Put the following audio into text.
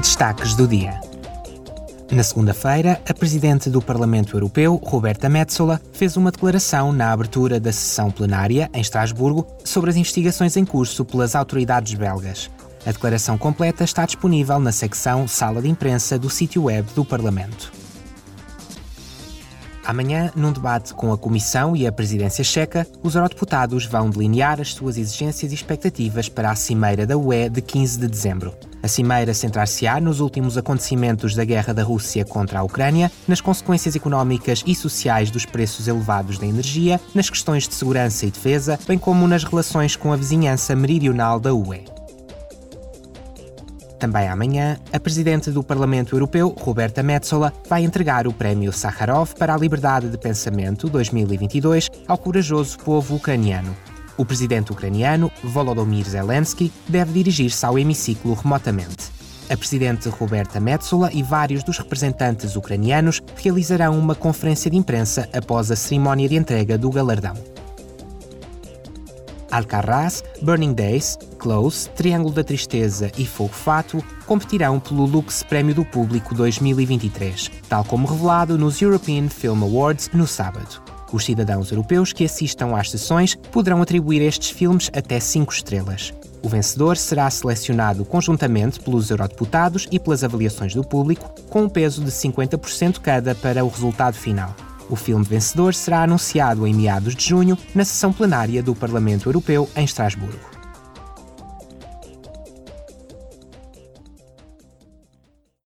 Destaques do dia. Na segunda-feira, a Presidente do Parlamento Europeu, Roberta Metsola, fez uma declaração na abertura da sessão plenária, em Estrasburgo, sobre as investigações em curso pelas autoridades belgas. A declaração completa está disponível na secção Sala de Imprensa do sítio web do Parlamento. Amanhã, num debate com a Comissão e a Presidência Checa, os eurodeputados vão delinear as suas exigências e expectativas para a Cimeira da UE de 15 de dezembro. A cimeira centrar-se-á nos últimos acontecimentos da guerra da Rússia contra a Ucrânia, nas consequências económicas e sociais dos preços elevados da energia, nas questões de segurança e defesa, bem como nas relações com a vizinhança meridional da UE. Também amanhã, a Presidente do Parlamento Europeu, Roberta Metsola, vai entregar o Prémio Sakharov para a Liberdade de Pensamento 2022 ao corajoso povo ucraniano. O presidente ucraniano, Volodymyr Zelensky, deve dirigir-se ao hemiciclo remotamente. A presidente Roberta Metsola e vários dos representantes ucranianos realizarão uma conferência de imprensa após a cerimónia de entrega do galardão. Alcarraz, Burning Days, Close, Triângulo da Tristeza e Fogo Fato competirão pelo Lux Prémio do Público 2023, tal como revelado nos European Film Awards no sábado. Os cidadãos europeus que assistam às sessões poderão atribuir estes filmes até 5 estrelas. O vencedor será selecionado conjuntamente pelos eurodeputados e pelas avaliações do público, com um peso de 50% cada para o resultado final. O filme vencedor será anunciado em meados de junho na sessão plenária do Parlamento Europeu em Estrasburgo.